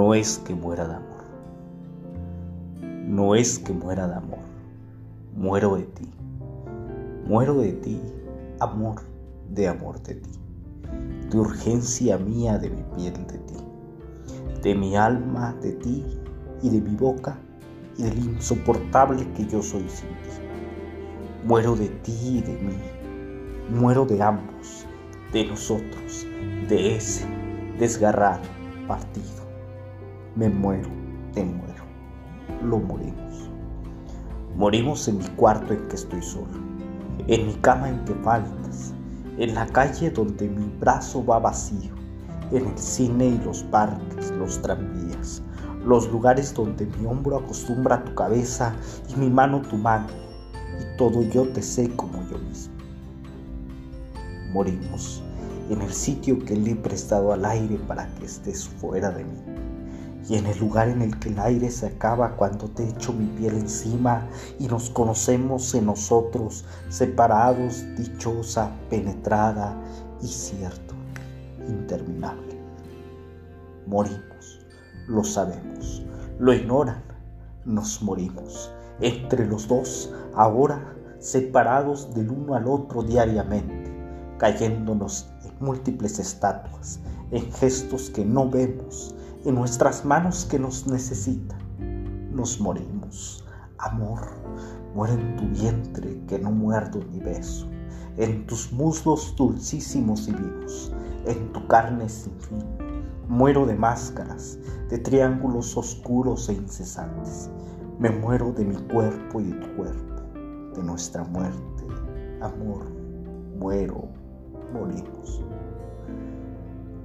no es que muera de amor. No es que muera de amor. Muero de ti. Muero de ti, amor, de amor de ti. De urgencia mía de mi piel de ti. De mi alma de ti y de mi boca y del insoportable que yo soy sin ti. Muero de ti y de mí. Muero de ambos, de nosotros, de ese desgarrado partido. Me muero, te muero, lo morimos. Morimos en mi cuarto en que estoy solo, en mi cama en que faltas, en la calle donde mi brazo va vacío, en el cine y los parques, los tranvías, los lugares donde mi hombro acostumbra tu cabeza y mi mano tu mano, y todo yo te sé como yo mismo. Morimos en el sitio que le he prestado al aire para que estés fuera de mí, y en el lugar en el que el aire se acaba cuando te echo mi piel encima y nos conocemos en nosotros, separados, dichosa, penetrada y cierto, interminable. Morimos, lo sabemos, lo ignoran, nos morimos, entre los dos, ahora separados del uno al otro diariamente, cayéndonos múltiples estatuas, en gestos que no vemos, en nuestras manos que nos necesitan. Nos morimos. Amor, muere en tu vientre que no muerdo ni beso, en tus muslos dulcísimos y vivos, en tu carne sin fin. Muero de máscaras, de triángulos oscuros e incesantes. Me muero de mi cuerpo y de tu cuerpo, de nuestra muerte. Amor, muero morimos.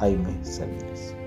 Jaime Sánchez.